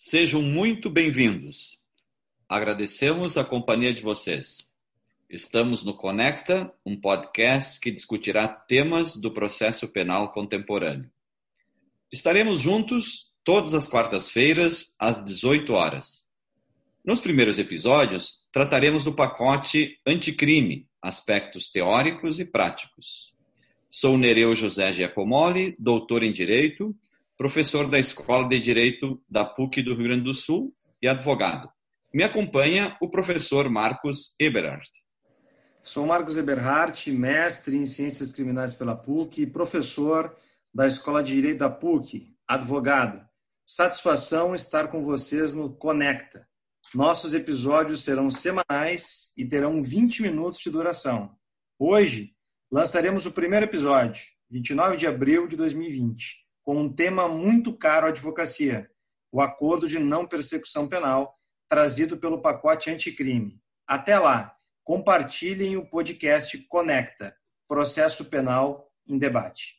Sejam muito bem-vindos. Agradecemos a companhia de vocês. Estamos no Conecta, um podcast que discutirá temas do processo penal contemporâneo. Estaremos juntos todas as quartas-feiras, às 18 horas. Nos primeiros episódios, trataremos do pacote anticrime, aspectos teóricos e práticos. Sou Nereu José Giacomoli, doutor em Direito, professor da Escola de Direito da PUC do Rio Grande do Sul e advogado. Me acompanha o professor Marcos Eberhardt. Sou Marcos Eberhardt, mestre em Ciências Criminais pela PUC e professor da Escola de Direito da PUC, advogado. Satisfação estar com vocês no Conecta. Nossos episódios serão semanais e terão 20 minutos de duração. Hoje, lançaremos o primeiro episódio, 29 de abril de 2020, com um tema muito caro à advocacia, o Acordo de Não Persecução Penal, trazido pelo pacote anticrime. Até lá! Compartilhem o podcast Conecta Processo Penal em Debate.